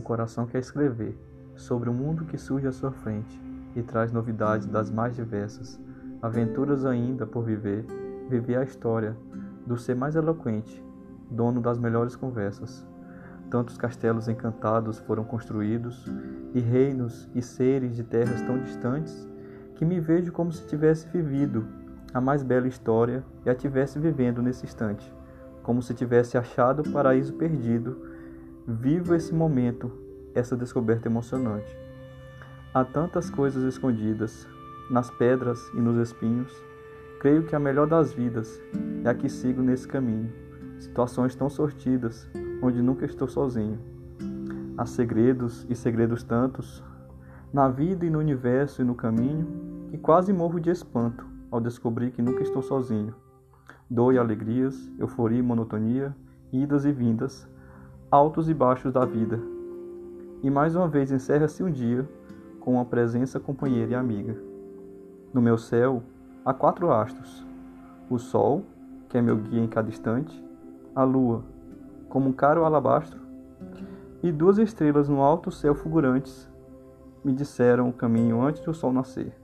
o coração quer escrever sobre o mundo que surge à sua frente e traz novidades das mais diversas, aventuras ainda por viver, viver a história do ser mais eloquente, dono das melhores conversas. Tantos castelos encantados foram construídos, e reinos e seres de terras tão distantes, que me vejo como se tivesse vivido a mais bela história e a tivesse vivendo nesse instante, como se tivesse achado o paraíso perdido. Vivo esse momento, essa descoberta emocionante. Há tantas coisas escondidas, nas pedras e nos espinhos. Creio que a melhor das vidas é a que sigo nesse caminho. Situações tão sortidas, onde nunca estou sozinho. Há segredos e segredos tantos, na vida e no universo e no caminho, que quase morro de espanto ao descobrir que nunca estou sozinho. Dor e alegrias, euforia e monotonia, idas e vindas, altos e baixos da vida. E mais uma vez encerra-se um dia com uma presença companheira e amiga. No meu céu há quatro astros: o Sol, que é meu guia em cada instante, a Lua, como um caro alabastro, e duas estrelas no alto céu fulgurantes me disseram o caminho antes do sol nascer.